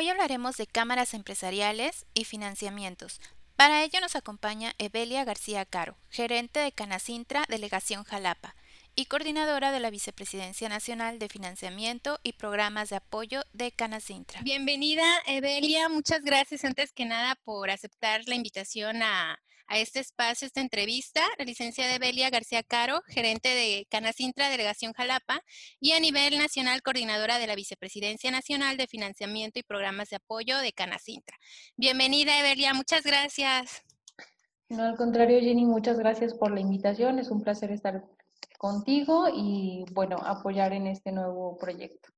Hoy hablaremos de cámaras empresariales y financiamientos. Para ello nos acompaña Evelia García Caro, gerente de Canacintra, Delegación Jalapa, y coordinadora de la Vicepresidencia Nacional de Financiamiento y Programas de Apoyo de Canacintra. Bienvenida, Evelia. Muchas gracias antes que nada por aceptar la invitación a, a este espacio, esta entrevista, la licenciada Evelia García Caro, gerente de Canacintra, Delegación Jalapa, y a nivel nacional, coordinadora de la Vicepresidencia Nacional de Financiamiento y Programas de Apoyo de Canacintra. Bienvenida, Evelia, muchas gracias. No, al contrario, Jenny, muchas gracias por la invitación. Es un placer estar contigo y, bueno, apoyar en este nuevo proyecto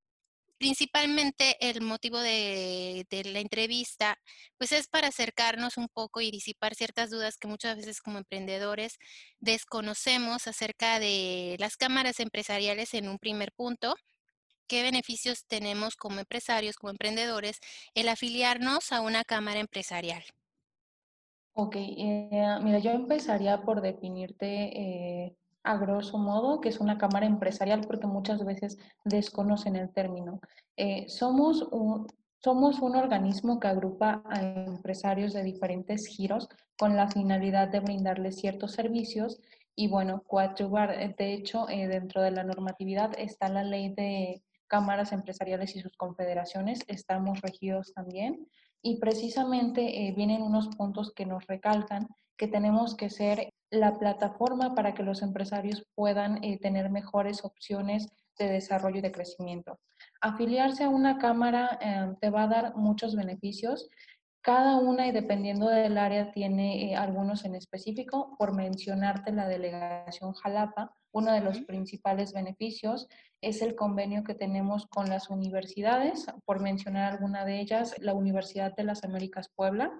principalmente el motivo de, la entrevista, pues es para acercarnos un poco y disipar ciertas dudas que muchas veces como emprendedores desconocemos acerca de las cámaras empresariales en un primer punto. ¿Qué beneficios tenemos como empresarios, como emprendedores, el afiliarnos a una cámara empresarial? Ok, eh, mira, yo empezaría por definirte eh, a grosso modo, que es una cámara empresarial, porque muchas veces desconocen el término. Eh, somos, un, somos un organismo que agrupa a empresarios de diferentes giros con la finalidad de brindarles ciertos servicios y, bueno, coadyuvar. Eh, de hecho, eh, dentro de la normatividad está la ley de cámaras empresariales y sus confederaciones, estamos regidos también y precisamente vienen unos puntos que nos recalcan que tenemos que ser la plataforma para que los empresarios puedan eh, tener mejores opciones de desarrollo y de crecimiento. Afiliarse a una cámara em, te va a dar muchos beneficios. Cada una y dependiendo del área tiene eh, algunos en específico. Por mencionarte la delegación Jalapa, uno de los principales beneficios es el convenio que tenemos con las universidades. Por mencionar alguna de ellas, la Universidad de las Américas Puebla,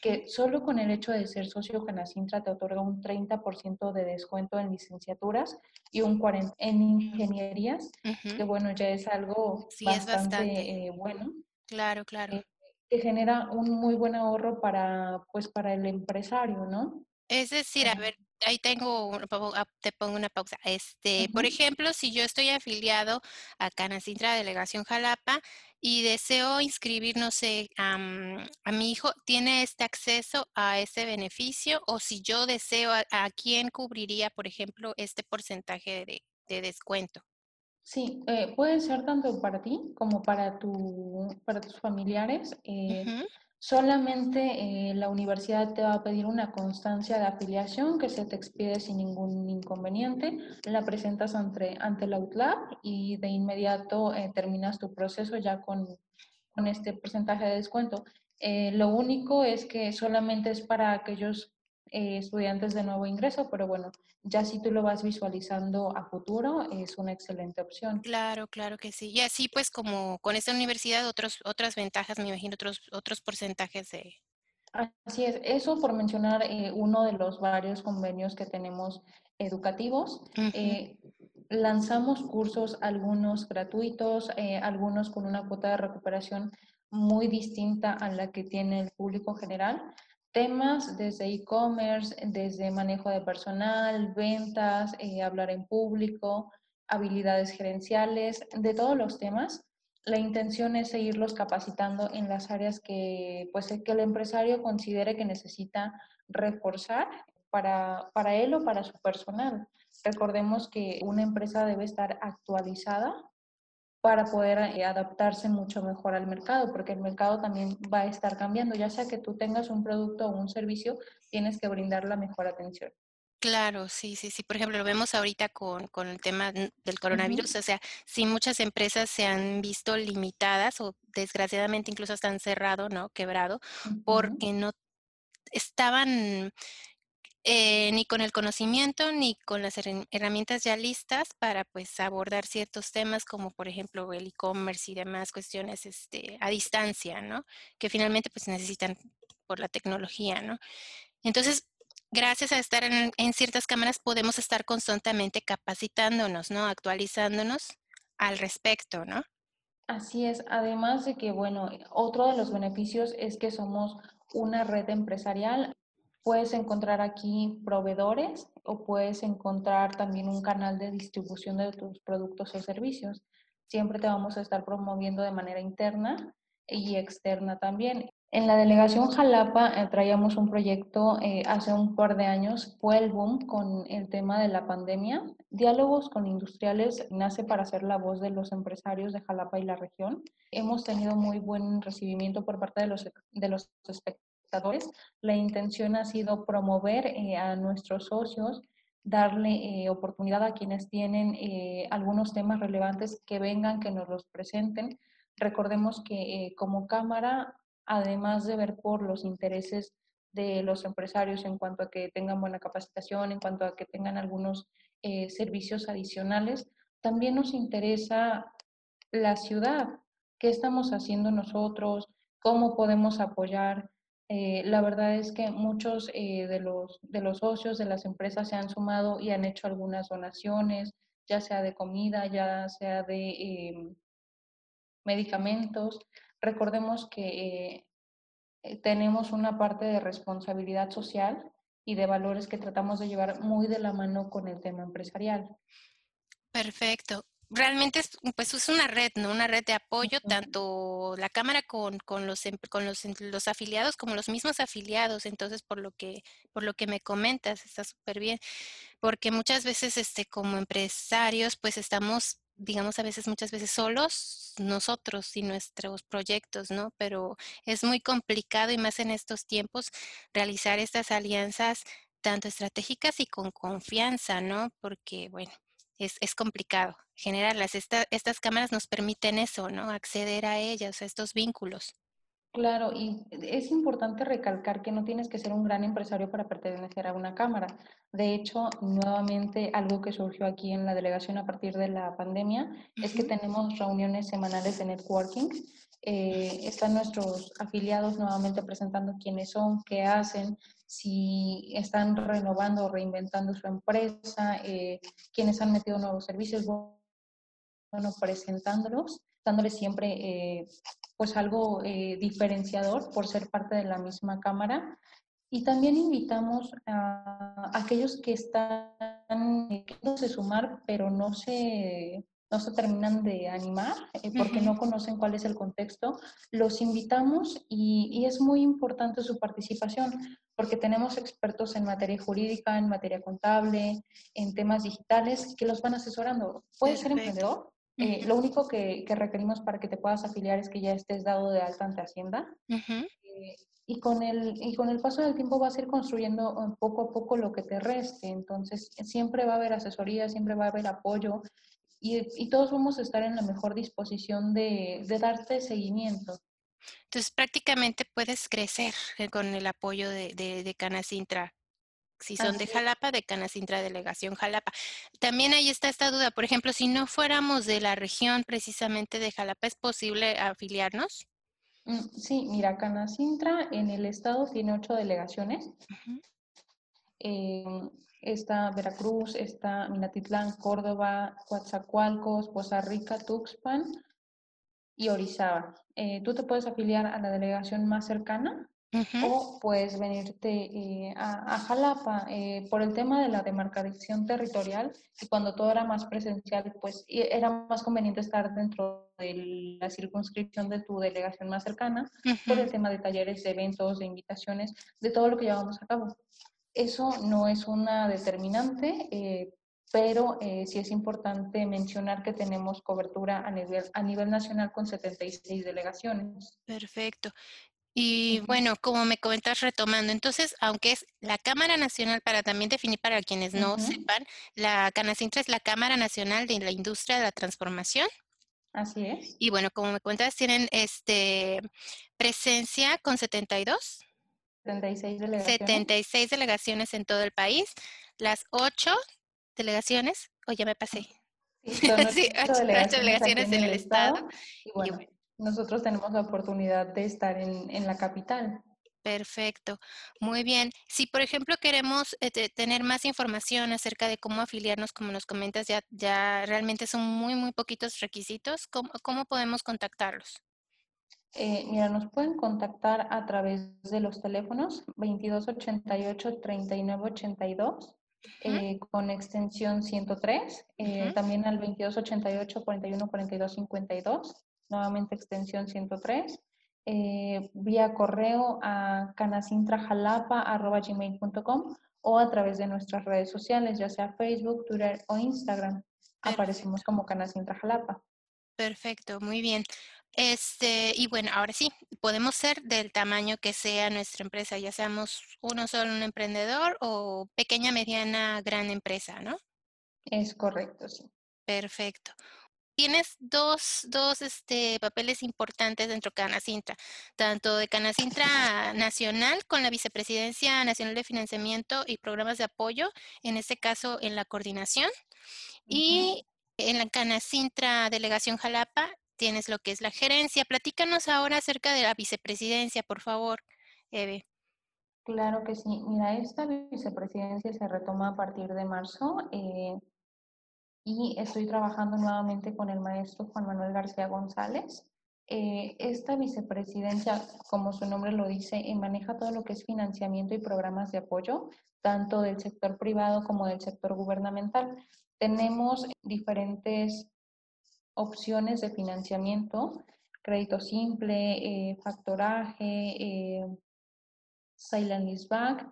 que solo con el hecho de ser socio Canacintra te otorga un 30% de descuento en licenciaturas y un 40% en ingenierías, que bueno, ya es algo bastante, eh, bueno. Claro, claro. Eh, que genera un muy buen ahorro para, pues, para el empresario, ¿no? Es decir, a ver, ahí tengo, ah, te pongo una pausa. Este, por ejemplo, si yo estoy afiliado a Canacintra Delegación Jalapa y deseo inscribir, no sé, a, mi hijo, ¿tiene este acceso a ese beneficio? O si yo deseo, ¿a, quién cubriría, por ejemplo, este porcentaje de, descuento? Sí, eh, puede ser tanto para ti como para, tu, para tus familiares. Eh, Solamente eh, la universidad te va a pedir una constancia de afiliación que se te expide sin ningún inconveniente. La presentas ante, ante la UTLAB y de inmediato eh, terminas tu proceso ya con, con este porcentaje de descuento. Lo único es que solamente es para aquellos estudiantes de nuevo ingreso, pero bueno, ya si tú lo vas visualizando a futuro, es una excelente opción. Claro, claro que sí. Y así pues como con esta universidad, otros, otras ventajas, me imagino, otros, otros porcentajes de... Así es, eso por mencionar eh, uno de los varios convenios que tenemos educativos. Eh, lanzamos cursos, algunos gratuitos, eh, algunos con una cuota de recuperación muy distinta a la que tiene el público general temas desde e-commerce, desde manejo de personal, ventas, eh, hablar en público, habilidades gerenciales, de todos los temas. La intención es seguirlos capacitando en las áreas que, pues, que el empresario considere que necesita reforzar para, para él o para su personal. Recordemos que una empresa debe estar actualizada para poder eh, adaptarse mucho mejor al mercado, porque el mercado también va a estar cambiando, ya sea que tú tengas un producto o un servicio, tienes que brindar la mejor atención. Claro, sí, sí, sí. Por ejemplo, lo vemos ahorita con, con el tema del coronavirus. O sea, si muchas empresas se han visto limitadas o desgraciadamente incluso están cerrado, ¿no? Quebrado, porque no estaban eh, ni con el conocimiento ni con las herramientas ya listas para pues abordar ciertos temas como por ejemplo el e-commerce y demás cuestiones este, a distancia, ¿no? Que finalmente pues necesitan por la tecnología, ¿no? Entonces, gracias a estar en, en ciertas cámaras podemos estar constantemente capacitándonos, ¿no? Actualizándonos al respecto, ¿no? Así es, además de que, bueno, otro de los beneficios es que somos una red empresarial Puedes encontrar aquí proveedores o puedes encontrar también un canal de distribución de tus productos o servicios. Siempre te vamos a estar promoviendo de manera interna y externa también. En la delegación Jalapa eh, traíamos un proyecto eh, hace un par de años, fue el boom con el tema de la pandemia. Diálogos con industriales nace para ser la voz de los empresarios de Jalapa y la región. Hemos tenido muy buen recibimiento por parte de los, de los La intención ha sido promover eh, a nuestros socios, darle oportunidad a quienes tienen algunos temas relevantes que vengan, que nos los presenten. Recordemos que como Cámara además de ver por los intereses de los empresarios en cuanto a que tengan buena capacitación, en cuanto a que tengan algunos eh, servicios adicionales, también nos interesa la ciudad, qué estamos haciendo nosotros, cómo podemos apoyar. Eh, la verdad es que muchos eh, de, los, de los socios de las empresas se han sumado y han hecho algunas donaciones, ya sea de comida, ya sea de em, medicamentos. Recordemos que eh, tenemos una parte de responsabilidad social y de valores que tratamos de llevar muy de la mano con el tema empresarial. Perfecto. Realmente es, pues es una red, ¿no? Una red de apoyo, tanto la Cámara con, con, los, em, con los, los, afiliados como los mismos afiliados. Entonces, por lo que, por lo que me comentas, está súper bien. Porque muchas veces, este, como empresarios, pues estamos digamos, a veces, muchas veces solos, nosotros y nuestros proyectos, ¿no? Pero es muy complicado y más en estos tiempos realizar estas alianzas tanto estratégicas y con confianza, ¿no? Porque, bueno, es, es complicado generarlas. estas cámaras nos permiten eso, ¿no? Acceder a ellas, a estos vínculos. Claro, y es importante recalcar que no tienes que ser un gran empresario para pertenecer a una cámara. De hecho, nuevamente algo que surgió aquí en la delegación a partir de la pandemia es que tenemos reuniones semanales de networking. Eh, están nuestros afiliados nuevamente presentando quiénes son, qué hacen, si están renovando o reinventando su empresa, eh, quiénes han metido nuevos servicios, bueno, presentándolos, dándoles siempre eh, pues algo eh, diferenciador por ser parte de la misma cámara. Y también invitamos a aquellos que están queriéndose sumar, pero no se, no se terminan de animar eh, porque no conocen cuál es el contexto. Los invitamos y, y, es muy importante su participación porque tenemos expertos en materia jurídica, en materia contable, en temas digitales que los van asesorando. Puede ser emprendedor, eh, lo único que, requerimos para que te puedas afiliar es que ya estés dado de alta ante Hacienda. Eh, y, con el, y con el paso del tiempo vas a ir construyendo eh, poco a poco lo que te reste. Entonces, siempre va a haber asesoría, siempre va a haber apoyo y, todos vamos a estar en la mejor disposición de, darte seguimiento. Entonces, prácticamente puedes crecer con el apoyo de, de, de Canacintra si son de Jalapa, de Canacintra Delegación Jalapa. También ahí está esta duda, por ejemplo, si no fuéramos de la región precisamente de Jalapa, ¿es posible afiliarnos? Mm, sí, mira, Canacintra en el estado tiene ocho delegaciones. Em, está Veracruz, está Minatitlán, Córdoba, Coatzacoalcos, Poza Rica, Tuxpan y Orizaba. Eh, tú te puedes afiliar a la delegación más cercana o puedes venirte eh, a, Jalapa eh, por el tema de la demarcación territorial y cuando todo era más presencial, pues era más conveniente estar dentro de la circunscripción de tu delegación más cercana por el tema de talleres, de eventos, de invitaciones, de todo lo que llevamos a cabo. Eso no es una determinante, eh, pero sí es importante mencionar que tenemos cobertura a nivel, a nivel nacional con 76 delegaciones. Perfecto. Y bueno, como me comentas retomando, entonces, aunque es la Cámara Nacional, para también definir para quienes no sepan, la Canacintra es la Cámara Nacional de la Industria de la Transformación. Así es. Y bueno, como me cuentas, tienen este presencia con 72. 76 delegaciones. 76 delegaciones en todo el país. Las ocho delegaciones, o ya me pasé. Sí, son delegaciones, en el estado. Y bueno, nosotros tenemos la oportunidad de estar en, la capital. Perfecto, muy bien. Si por ejemplo queremos eh, tener más información acerca de cómo afiliarnos, como nos comentas, ya, ya realmente son muy, muy poquitos requisitos, ¿cómo, podemos contactarlos? Eh, mira, nos pueden contactar a través de los teléfonos 2288-3982 eh, con extensión 103, también al 2288-414252 nuevamente extensión 103. eh, vía correo a canacintrajalapa.gmail.com o a través de nuestras redes sociales, ya sea Facebook, Twitter o Instagram. Aparecemos como Canacintra Jalapa. Perfecto, muy bien. Este, y bueno, ahora sí, podemos ser del tamaño que sea nuestra empresa, ya seamos uno solo un emprendedor o pequeña, mediana, gran empresa, ¿no? Es correcto, sí. Perfecto. Tienes dos, dos este, papeles importantes dentro de Canacintra, tanto de Canacintra Nacional con la Vicepresidencia Nacional de Financiamiento y Programas de Apoyo, en este caso en la coordinación, y en la Canacintra Delegación Jalapa tienes lo que es la gerencia. Platícanos ahora acerca de la vicepresidencia, por favor, Eve. Claro que sí. Mira, esta vicepresidencia se retoma a partir de marzo eh, y estoy trabajando nuevamente con el maestro Juan Manuel García González. Eh, esta vicepresidencia, como su nombre lo dice, eh, maneja todo lo que es financiamiento y programas de apoyo, tanto del sector privado como del sector gubernamental. Tenemos diferentes opciones de financiamiento, crédito simple, eh, factoraje, eh, silent back.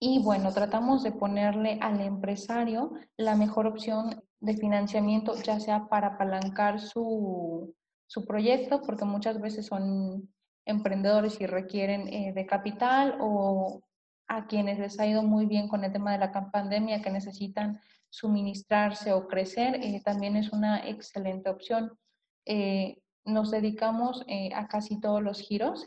Y bueno, tratamos de ponerle al empresario la mejor opción de financiamiento, ya sea para apalancar su, su proyecto, porque muchas veces son emprendedores y requieren eh, de capital o a quienes les ha ido muy bien con el tema de la pandemia, que necesitan suministrarse o crecer, eh, también es una excelente opción. Eh, nos dedicamos eh, a casi todos los giros,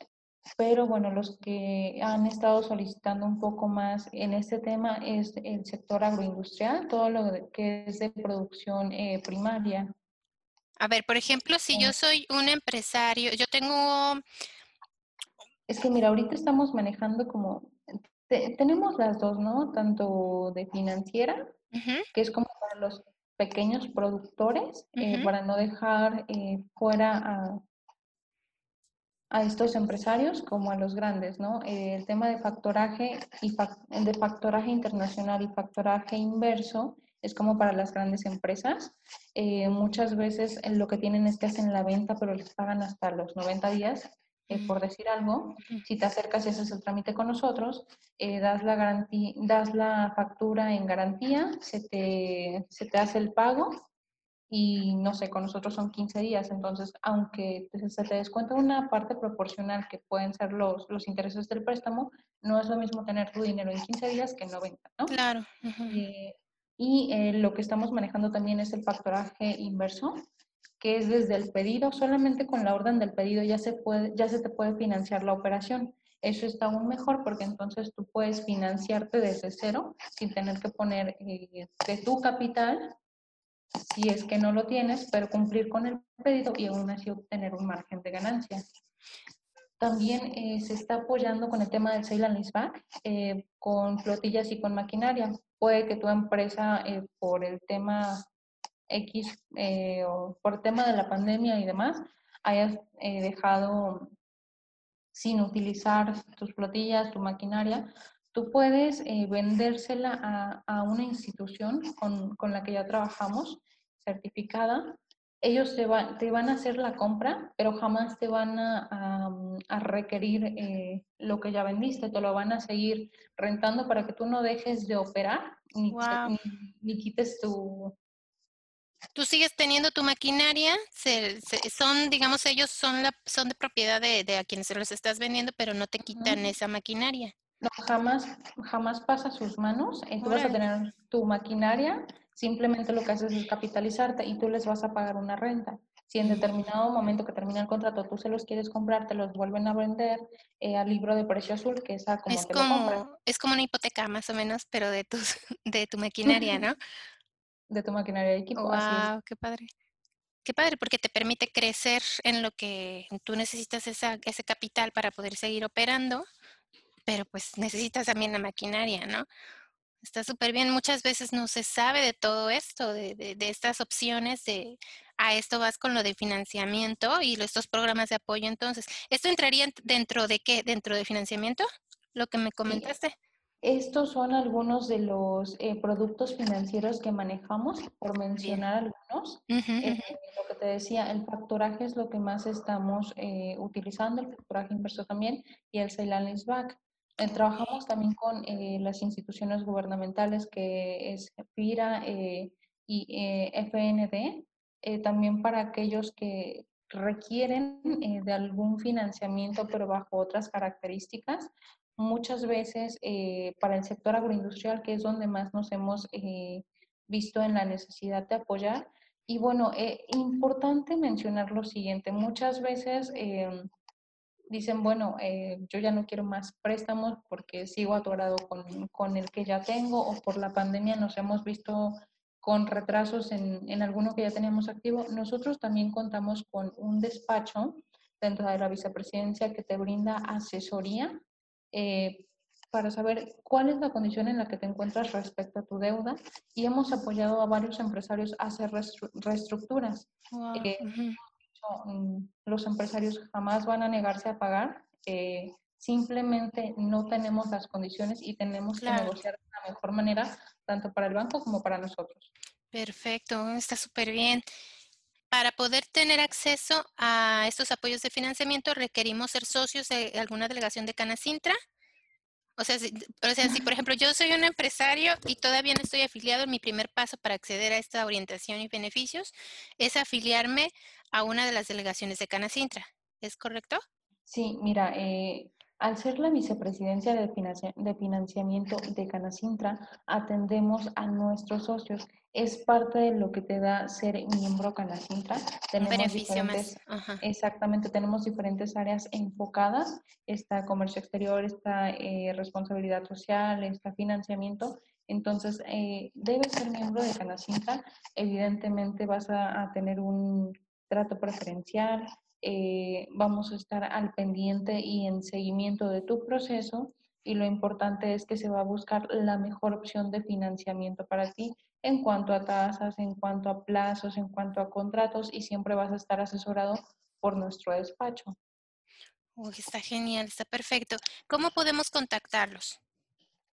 pero bueno, los que han estado solicitando un poco más en este tema es el sector agroindustrial, todo lo que es de producción primaria. A ver, por ejemplo, si yo soy un empresario, yo tengo... Es que mira, ahorita estamos manejando como, tenemos las dos, ¿no? Tanto de financiera que es como para los pequeños productores, eh, para no dejar eh, fuera a, a, estos empresarios como a los grandes, ¿no? Eh, el tema de factoraje y de factoraje internacional y factoraje inverso es como para las grandes empresas. muchas veces lo que tienen es que hacen la venta, pero les pagan hasta los 90 días eh, por decir algo, si te acercas y haces el trámite con nosotros, eh, das, la garantía, das la factura en garantía, se te, se te hace el pago y no sé, con nosotros son 15 días, entonces aunque se te descuenta una parte proporcional que pueden ser los, los intereses del préstamo, no es lo mismo tener tu dinero en 15 días que en 90, ¿no? Claro. Eh, y lo que estamos manejando también es el factoraje inverso, que es desde el pedido, solamente con la orden del pedido ya se, puede, ya se te puede financiar la operación. Eso está aún mejor porque entonces tú puedes financiarte desde cero sin tener que poner eh, de tu capital, si es que no lo tienes, pero cumplir con el pedido y aún así obtener un margen de ganancia. También eh, se está apoyando con el tema del sale and leaseback, eh, con flotillas y con maquinaria. Puede que tu empresa, por el tema X eh, o por tema de la pandemia y demás, hayas eh, dejado sin utilizar tus flotillas, tu maquinaria, tú puedes eh, vendérsela a, una institución con, con, la que ya trabajamos, certificada. Ellos te, te, van a hacer la compra, pero jamás te van a, a, requerir lo que ya vendiste, te lo van a seguir rentando para que tú no dejes de operar ni, ni quites tu, tú sigues teniendo tu maquinaria, son, digamos, ellos son, la, son de propiedad de, de, a quienes se los estás vendiendo, pero no te quitan esa maquinaria. No, jamás, jamás pasa a sus manos. tú vas a tener tu maquinaria, simplemente lo que haces es capitalizarte y tú les vas a pagar una renta. Si en determinado momento que termina el contrato tú se los quieres comprar, te los vuelven a vender eh, al libro de precio azul, que es a como es como, Es como una hipoteca más o menos, pero de, tus, de tu maquinaria, ¿no? De tu maquinaria de equipo. Wow, qué padre. Qué padre, porque te permite crecer en lo que tú necesitas esa, ese capital para poder seguir operando, pero pues necesitas también la maquinaria, ¿no? Está súper bien. Muchas veces no se sabe de todo esto, de, de, de, estas opciones, de a esto vas con lo de financiamiento y estos programas de apoyo. Entonces, ¿esto entraría dentro de qué? ¿Dentro de financiamiento? Lo que me comentaste. Estos son algunos de los eh, productos financieros que manejamos, por mencionar algunos. Eh, lo que te decía, el factoraje es lo que más estamos eh, utilizando, el factoraje inverso también, y el Ceylan back. trabajamos también con las instituciones gubernamentales que es FIRA y FND, también para aquellos que requieren de algún financiamiento pero bajo otras características muchas veces eh, para el sector agroindustrial, que es donde más nos hemos eh, visto en la necesidad de apoyar. Y bueno, eh, importante mencionar lo siguiente, muchas veces em, dicen, bueno, yo ya no quiero más préstamos porque sigo atorado con, con, el que ya tengo o por la pandemia nos hemos visto con retrasos en, en alguno que ya teníamos activo. Nosotros también contamos con un despacho dentro de la vicepresidencia que te brinda asesoría eh, para saber cuál es la condición en la que te encuentras respecto a tu deuda y hemos apoyado a varios empresarios a hacer reestructuras. Eh, mm, los empresarios jamás van a negarse a pagar, eh, simplemente no tenemos las condiciones y tenemos que negociar de la mejor manera, tanto para el banco como para nosotros. Perfecto, está súper bien. Para poder tener acceso a estos apoyos de financiamiento requerimos ser socios de alguna delegación de Canacintra. O sea, si, o sea, si por ejemplo yo soy un empresario y todavía no estoy afiliado, mi primer paso para acceder a esta orientación y beneficios es afiliarme a una de las delegaciones de Canacintra. ¿Es correcto? Sí, mira, eh, al ser la vicepresidencia de, financiamiento de Canacintra, atendemos a nuestros socios. Es parte de lo que te da ser miembro Canacintra. Tenemos beneficio más. Exactamente, tenemos diferentes áreas enfocadas. Está comercio exterior, está eh, responsabilidad social, está financiamiento. Entonces, eh, debes ser miembro de Canacintra. Evidentemente vas a tener un trato preferencial, eh, vamos a estar al pendiente y en seguimiento de tu proceso y lo importante es que se va a buscar la mejor opción de financiamiento para ti en cuanto a tasas, en cuanto a plazos, en cuanto a contratos y siempre vas a estar asesorado por nuestro despacho. Uy, está genial, está perfecto. ¿Cómo podemos contactarlos?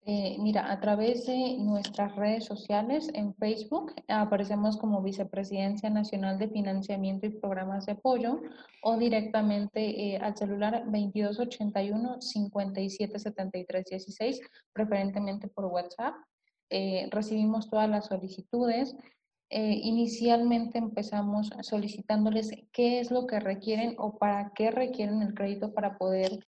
Eh, mira, a través de nuestras redes sociales en Facebook aparecemos como Vicepresidencia Nacional de Financiamiento y Programas de Apoyo o directamente eh, al celular 2281 577316, preferentemente por WhatsApp. Eh, recibimos todas las solicitudes. inicialmente empezamos solicitándoles qué es lo que requieren o para qué requieren el crédito para poder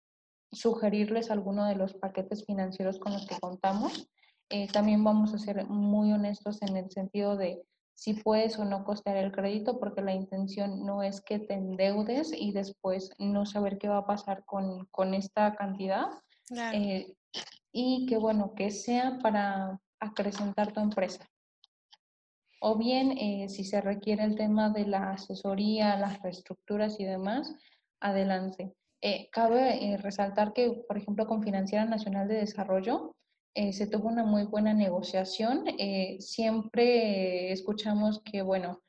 sugerirles alguno de los paquetes financieros con los que contamos. Eh, también vamos a ser muy honestos en el sentido de si puedes o no costear el crédito, porque la intención no es que te endeudes y después no saber qué va a pasar con, con esta cantidad. Eh, y que bueno, que sea para acrecentar tu empresa. O bien, eh, si se requiere el tema de la asesoría, las reestructuras y demás, adelante. Eh, cabe eh, resaltar que, por ejemplo, con Financiera Nacional de Desarrollo eh, se tuvo una muy buena negociación. siempre escuchamos que, bueno,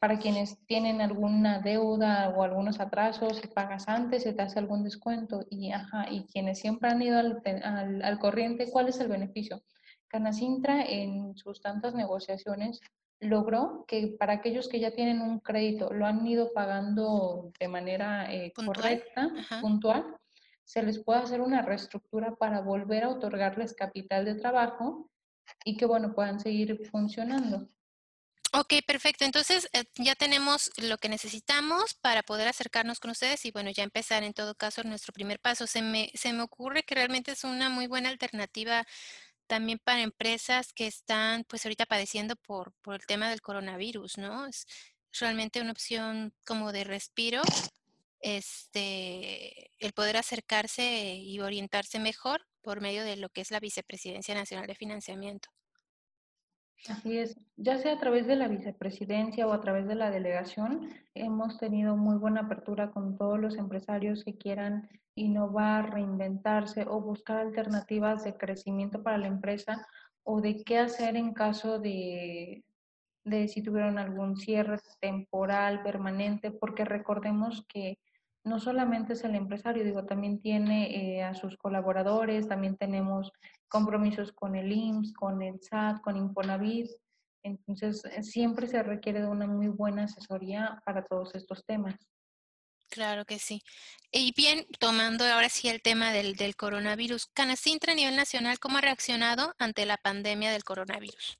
para quienes tienen alguna deuda o algunos atrasos, si pagas antes, se te hace algún descuento. Y, ajá, y quienes siempre han ido al, al, al corriente, ¿cuál es el beneficio? Canacintra en sus tantas negociaciones logró que para aquellos que ya tienen un crédito, lo han ido pagando de manera eh, correcta, puntual, se les pueda hacer una reestructura para volver a otorgarles capital de trabajo y que, bueno, puedan seguir funcionando. Ok, perfecto. Entonces eh, ya tenemos lo que necesitamos para poder acercarnos con ustedes y bueno, ya empezar en todo caso nuestro primer paso. Se me, se me ocurre que realmente es una muy buena alternativa también para empresas que están pues ahorita padeciendo por, por el tema del coronavirus, ¿no? Es realmente una opción como de respiro, este, el poder acercarse y orientarse mejor por medio de lo que es la Vicepresidencia Nacional de Financiamiento. Así es, ya sea a través de la vicepresidencia o a través de la delegación, hemos tenido muy buena apertura con todos los empresarios que quieran innovar, reinventarse o buscar alternativas de crecimiento para la empresa o de qué hacer en caso de, de si tuvieron algún cierre temporal, permanente, porque recordemos que no solamente es el empresario, digo, también tiene eh, a sus colaboradores, también tenemos compromisos con el IMSS, con el SAT, con Infonavit. Entonces, eh, siempre se requiere de una muy buena asesoría para todos estos temas. Claro que sí. Y bien, tomando ahora sí el tema del, del coronavirus, Canacintra a nivel nacional, ¿cómo ha reaccionado ante la pandemia del coronavirus?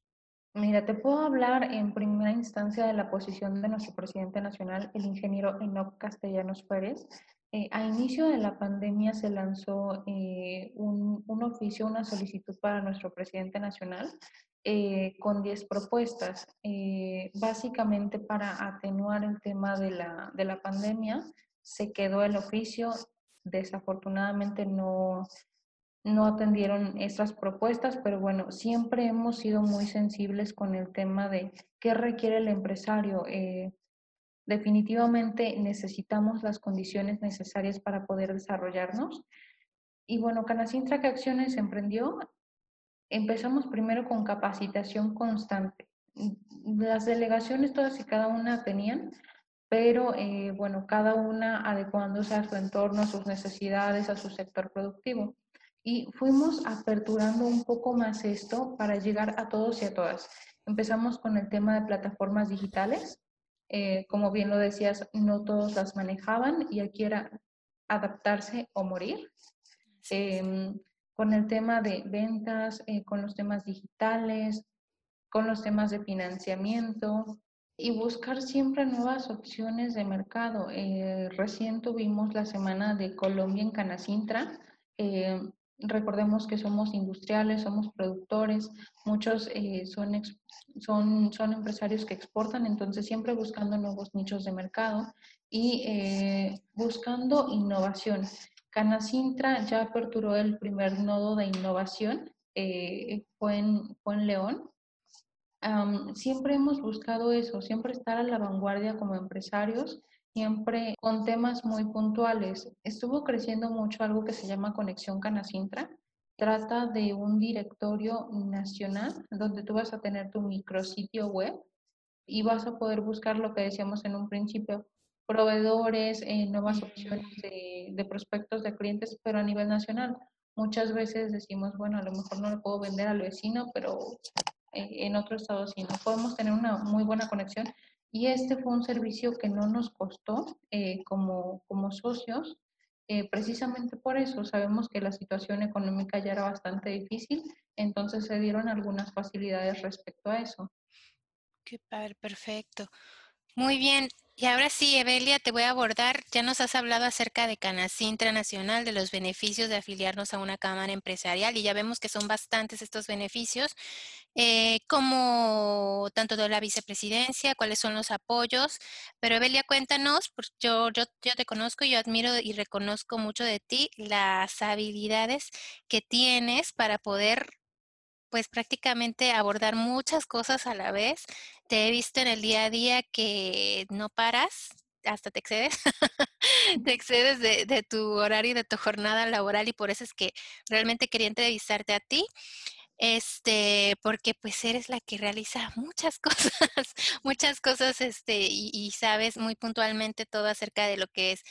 Mira, te puedo hablar en primera instancia de la posición de nuestro presidente nacional, el ingeniero Enoc Castellanos Pérez. Eh, a inicio de la pandemia se lanzó eh, un, un, oficio, una solicitud para nuestro presidente nacional eh, con 10 propuestas, eh, básicamente para atenuar el tema de la, de la pandemia. Se quedó el oficio, desafortunadamente no, no atendieron esas propuestas, pero bueno, siempre hemos sido muy sensibles con el tema de qué requiere el empresario. Eh, definitivamente necesitamos las condiciones necesarias para poder desarrollarnos. Y bueno, Canacintra, ¿qué acciones emprendió? Empezamos primero con capacitación constante. Las delegaciones todas y cada una tenían, pero eh, bueno, cada una adecuándose a su entorno, a sus necesidades, a su sector productivo. Y fuimos aperturando un poco más esto para llegar a todos y a todas. Empezamos con el tema de plataformas digitales. Eh, como bien lo decías, no todos las manejaban y aquí era adaptarse o morir. Eh, con el tema de ventas, eh, con los temas digitales, con los temas de financiamiento y buscar siempre nuevas opciones de mercado. Eh, recién tuvimos la semana de Colombia en Canacintra. Eh, recordemos que somos industriales, somos productores, muchos eh, son, son, son empresarios que exportan, entonces siempre buscando nuevos nichos de mercado y eh, buscando innovación. Canacintra ya aperturó el primer nodo de innovación, eh, fue, en, fue, en, León. Siempre hemos buscado eso, siempre estar a la vanguardia como empresarios, siempre con temas muy puntuales. Estuvo creciendo mucho algo que se llama Conexión Canacintra. Trata de un directorio nacional donde tú vas a tener tu micrositio web y vas a poder buscar lo que decíamos en un principio, proveedores, eh, nuevas opciones de, de, prospectos de clientes, pero a nivel nacional. Muchas veces decimos, bueno, a lo mejor no le puedo vender al vecino, pero eh, en otro estado sí, no podemos tener una muy buena conexión. Y este fue un servicio que no nos costó eh, como, como socios, eh, precisamente por eso sabemos que la situación económica ya era bastante difícil, entonces se dieron algunas facilidades respecto a eso. Qué padre, perfecto. Muy bien, y ahora sí, Evelia, te voy a abordar. Ya nos has hablado acerca de Canacintra Nacional, de los beneficios de afiliarnos a una cámara empresarial y ya vemos que son bastantes estos beneficios, eh, como tanto de la vicepresidencia, cuáles son los apoyos. Pero Evelia, cuéntanos, porque yo, yo, yo te conozco, yo admiro y reconozco mucho de ti las habilidades que tienes para poder pues prácticamente abordar muchas cosas a la vez. Te he visto en el día a día que no paras, hasta te excedes, te excedes de, tu horario y de tu jornada laboral y por eso es que realmente quería entrevistarte a ti. Este, porque pues eres la que realiza muchas cosas, muchas cosas, este, y, y sabes muy puntualmente todo acerca de lo que es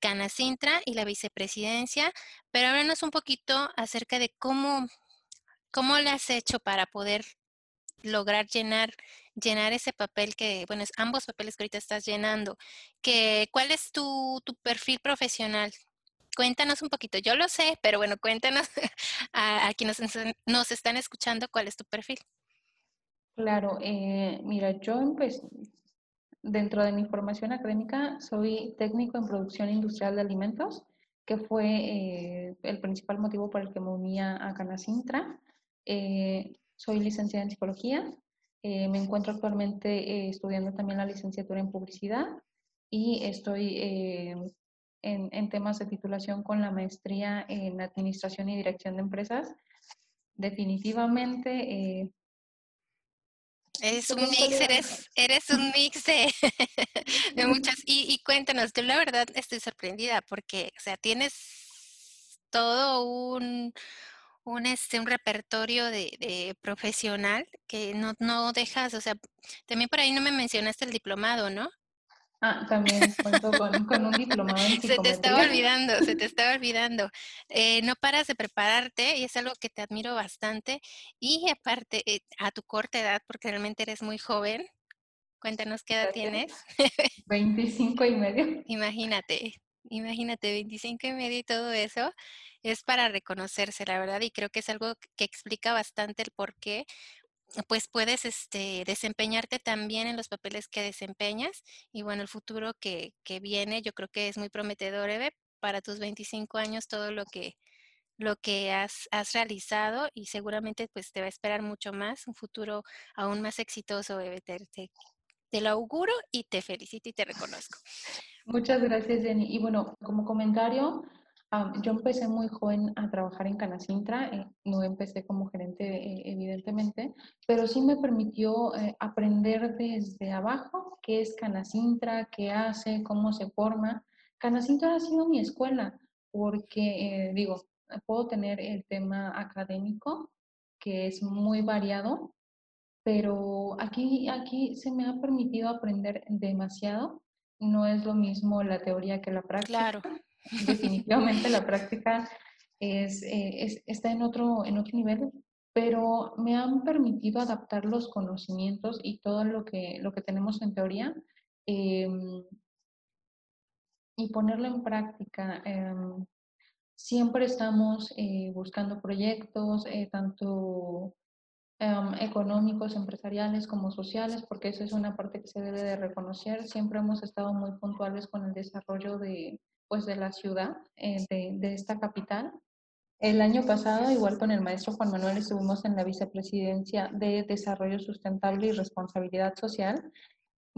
Canacintra y la vicepresidencia, pero háblanos un poquito acerca de cómo ¿Cómo le has hecho para poder lograr llenar, llenar ese papel que, bueno, es ambos papeles que ahorita estás llenando? Que, ¿Cuál es tu, tu perfil profesional? Cuéntanos un poquito. Yo lo sé, pero bueno, cuéntanos a, quienes nos están escuchando cuál es tu perfil. Claro, eh, mira, yo empecé, dentro de mi formación académica soy técnico en producción industrial de alimentos, que fue eh, el principal motivo por el que me unía a Canacintra. Eh, soy licenciada en psicología. Eh, me encuentro actualmente eh, estudiando también la licenciatura en publicidad y estoy en, en, temas de titulación con la maestría en administración y dirección de empresas. Definitivamente. Eres un mix, eres, eres un mix de, de muchas. Y, y cuéntanos, yo la verdad estoy sorprendida porque, o sea, tienes todo un, un, este, un repertorio de, de, profesional que no, no dejas, o sea, también por ahí no me mencionaste el diplomado, ¿no? Ah, también cuento con, un diplomado en Se te estaba olvidando, se te estaba olvidando. Eh, no paras de prepararte y es algo que te admiro bastante. Y aparte, eh, a tu corta edad, porque realmente eres muy joven, cuéntanos qué edad tienes. 25 y medio. Imagínate, imagínate, 25 y medio y todo eso es para reconocerse, la verdad, y creo que es algo que explica bastante el por qué pues puedes este, desempeñarte también en los papeles que desempeñas y bueno, el futuro que, viene yo creo que es muy prometedor, Eve, para tus 25 años todo lo que, lo que has, has, realizado y seguramente pues te va a esperar mucho más, un futuro aún más exitoso, Eve. Te, te lo auguro y te felicito y te reconozco. Muchas gracias, Jenny. Y bueno, como comentario, yo empecé muy joven a trabajar en Canacintra, eh, no empecé como gerente eh, evidentemente, pero sí me permitió eh, aprender desde abajo qué es Canacintra, qué hace, cómo se forma. Canacintra ha sido mi escuela porque, digo, puedo tener el tema académico que es muy variado, pero aquí, aquí se me ha permitido aprender demasiado. No es lo mismo la teoría que la práctica. Claro definitivamente la práctica es, eh, es, está en otro, en otro nivel, pero me han permitido adaptar los conocimientos y todo lo que, lo que tenemos en teoría em, y ponerlo en práctica. Em, siempre estamos eh, buscando proyectos, eh, tanto em, económicos, empresariales como sociales, porque eso es una parte que se debe de reconocer. Siempre hemos estado muy puntuales con el desarrollo de, pues, de la ciudad, eh, de, de, esta capital. El año pasado, igual con el maestro Juan Manuel, estuvimos en la vicepresidencia de Desarrollo Sustentable y Responsabilidad Social.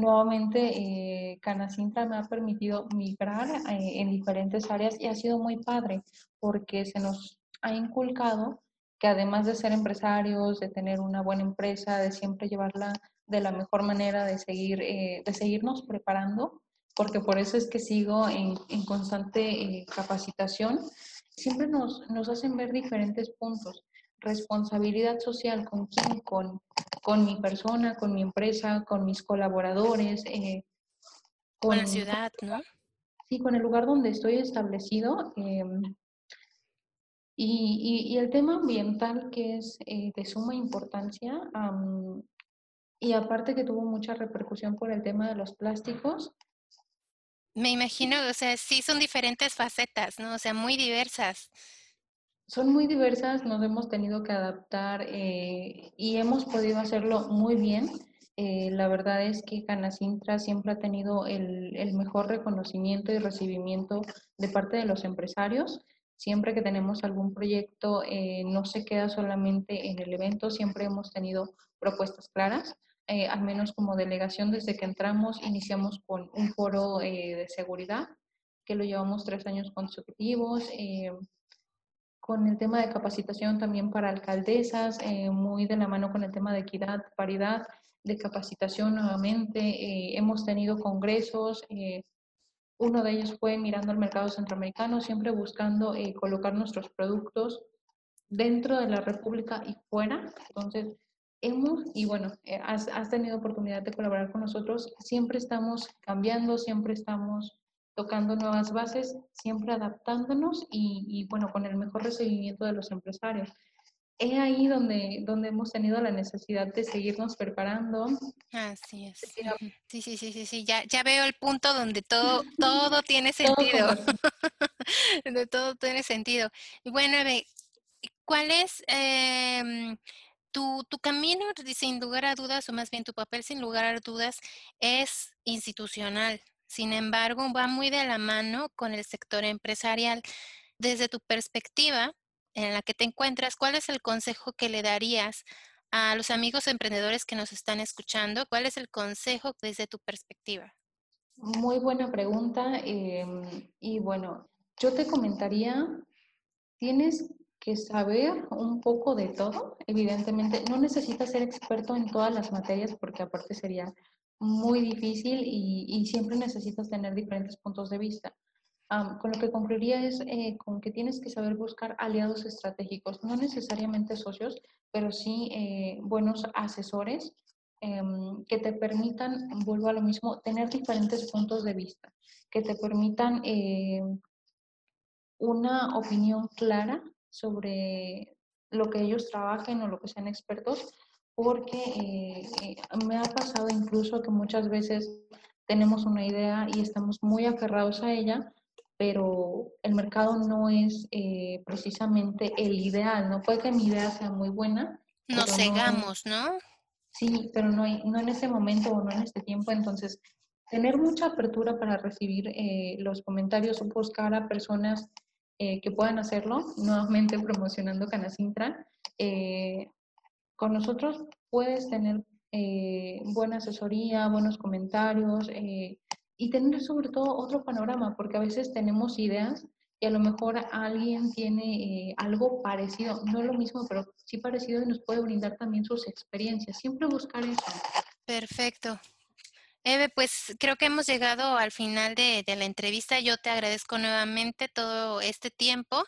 Nuevamente, eh, Canacintra me ha permitido migrar eh, en diferentes áreas y ha sido muy padre porque se nos ha inculcado que además de ser empresarios, de tener una buena empresa, de siempre llevarla de la mejor manera, de, seguir, de seguirnos preparando, porque por eso es que sigo en, en constante eh, capacitación, siempre nos, nos, hacen ver diferentes puntos. Responsabilidad social, ¿con quién? Con, con mi persona, con mi empresa, con mis colaboradores. Eh, con, la ciudad, ¿no? Sí, con el lugar donde estoy establecido. Y, y, y, el tema ambiental, que es eh, de suma importancia, y aparte que tuvo mucha repercusión por el tema de los plásticos, me imagino, o sea, sí son diferentes facetas, ¿no? O sea, muy diversas. Son muy diversas, nos hemos tenido que adaptar eh, y hemos podido hacerlo muy bien. Eh, la verdad es que Canacintra siempre ha tenido el, el, mejor reconocimiento y recibimiento de parte de los empresarios. Siempre que tenemos algún proyecto, eh, no se queda solamente en el evento, siempre hemos tenido propuestas claras. Eh, al menos como delegación desde que entramos, iniciamos con un foro eh, de seguridad, que lo llevamos tres años consecutivos, con el tema de capacitación también para alcaldesas, muy de la mano con el tema de equidad, paridad, de capacitación nuevamente. hemos tenido congresos, uno de ellos fue mirando al mercado centroamericano, siempre buscando colocar nuestros productos dentro de la República y fuera. Entonces, hemos, y bueno, eh, has, has, tenido oportunidad de colaborar con nosotros, siempre estamos cambiando, siempre estamos tocando nuevas bases, siempre adaptándonos y bueno, con el mejor recibimiento de los empresarios. Es ahí donde, donde hemos tenido la necesidad de seguirnos preparando. Así es. Sí, sí, sí, sí, sí. Ya, ya veo el punto donde todo, todo tiene sentido. donde todo tiene sentido. Y bueno, ¿cuál es eh, tu, tu camino, sin lugar a dudas, o más bien tu papel, sin lugar a dudas, es institucional. Sin embargo, va muy de la mano con el sector empresarial. Desde tu perspectiva en la que te encuentras, ¿cuál es el consejo que le darías a los amigos emprendedores que nos están escuchando? ¿Cuál es el consejo desde tu perspectiva? Muy buena pregunta. Em, y bueno, yo te comentaría, tienes que saber un poco de todo. Evidentemente, no necesitas ser experto en todas las materias porque aparte sería muy difícil y, siempre necesitas tener diferentes puntos de vista. Con lo que concluiría es eh, con que tienes que saber buscar aliados estratégicos, no necesariamente socios, pero sí eh, buenos asesores em, que te permitan, vuelvo a lo mismo, tener diferentes puntos de vista, que te permitan em, una opinión clara sobre lo que ellos trabajen o lo que sean expertos, porque eh, eh, me ha pasado incluso que muchas veces tenemos una idea y estamos muy aferrados a ella, pero el mercado no es eh, precisamente el ideal, ¿no? Puede que mi idea sea muy buena. Nos cegamos, ¿no? Sí, pero no, no en ese momento o no en este tiempo, entonces tener mucha apertura para recibir los comentarios o buscar a personas eh, que puedan hacerlo, nuevamente promocionando Canacintra. Eh, con nosotros puedes tener eh, buena asesoría, buenos comentarios y tener sobre todo otro panorama, porque a veces tenemos ideas y a lo mejor alguien tiene algo parecido, no lo mismo, pero sí parecido y nos puede brindar también sus experiencias. Siempre buscar eso. Perfecto. Eve, pues creo que hemos llegado al final de, la entrevista. Yo te agradezco nuevamente todo este tiempo,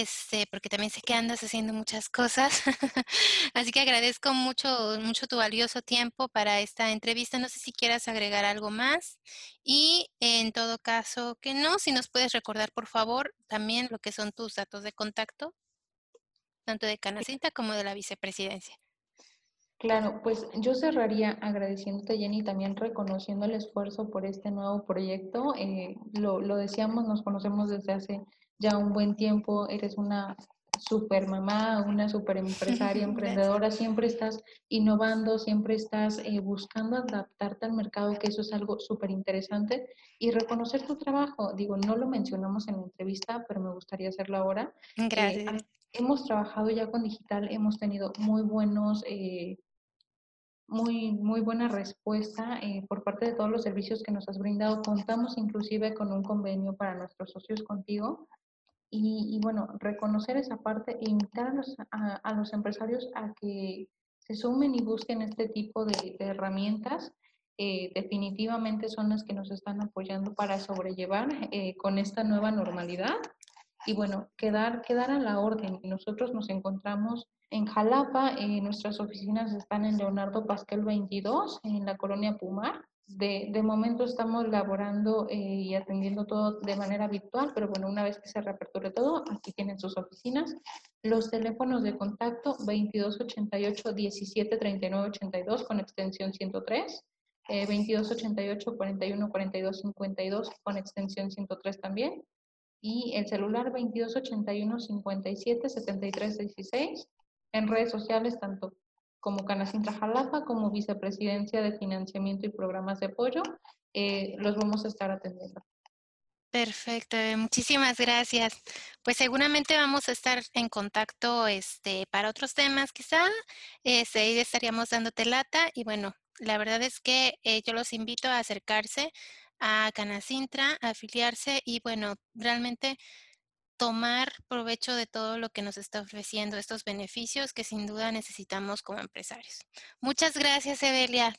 este, porque también sé que andas haciendo muchas cosas. Así que agradezco mucho, mucho tu valioso tiempo para esta entrevista. No sé si quieras agregar algo más. Y en todo caso, que no, si nos puedes recordar, por favor, también lo que son tus datos de contacto, tanto de Canacinta como de la vicepresidencia. Claro, pues yo cerraría agradeciéndote, Jenny, también reconociendo el esfuerzo por este nuevo proyecto. Eh, lo, lo, decíamos, nos conocemos desde hace ya un buen tiempo, eres una super mamá, una super empresaria, emprendedora, siempre estás innovando, siempre estás eh, buscando adaptarte al mercado, que eso es algo súper interesante, y reconocer tu trabajo. Digo, no lo mencionamos en la entrevista, pero me gustaría hacerlo ahora. Eh, Gracias. hemos trabajado ya con digital, hemos tenido muy buenos muy, muy buena respuesta eh, por parte de todos los servicios que nos has brindado. Contamos inclusive con un convenio para nuestros socios contigo. Y, bueno, reconocer esa parte e invitar a los, a, los, empresarios a que se sumen y busquen este tipo de, herramientas. Eh, definitivamente son las que nos están apoyando para sobrellevar eh, con esta nueva normalidad. Y bueno, quedar, quedar a la orden. Nosotros nos encontramos en Jalapa, eh, nuestras oficinas están en Leonardo Pasquel 22, en la colonia Pumar. De, de momento estamos laborando eh, y atendiendo todo de manera virtual, pero bueno, una vez que se reaperture todo, aquí tienen sus oficinas. Los teléfonos de contacto 2288 17 39 82 con extensión 103, eh, 2288 41 42 52 con extensión 103 también, y el celular 2281 57 73 16 en redes sociales, tanto como Canacintra Jalapa, como Vicepresidencia de Financiamiento y Programas de Apoyo, eh, los vamos a estar atendiendo. Perfecto, muchísimas gracias. Pues seguramente vamos a estar en contacto este, para otros temas, quizá. Este, ahí estaríamos dándote lata. Y bueno, la verdad es que eh, yo los invito a acercarse a Canacintra, a afiliarse y bueno, realmente tomar provecho de todo lo que nos está ofreciendo, estos beneficios que sin duda necesitamos como empresarios. Muchas gracias, Evelia.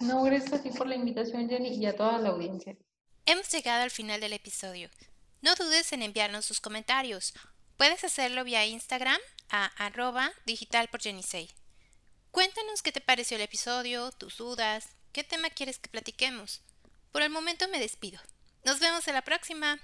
No, gracias a ti por la invitación, Jenny, y a toda la audiencia. Hemos llegado al final del episodio. No dudes en enviarnos sus comentarios. Puedes hacerlo vía Instagram a arroba digital por Cuéntanos qué te pareció el episodio, tus dudas, qué tema quieres que platiquemos. Por el momento me despido. Nos vemos en la próxima.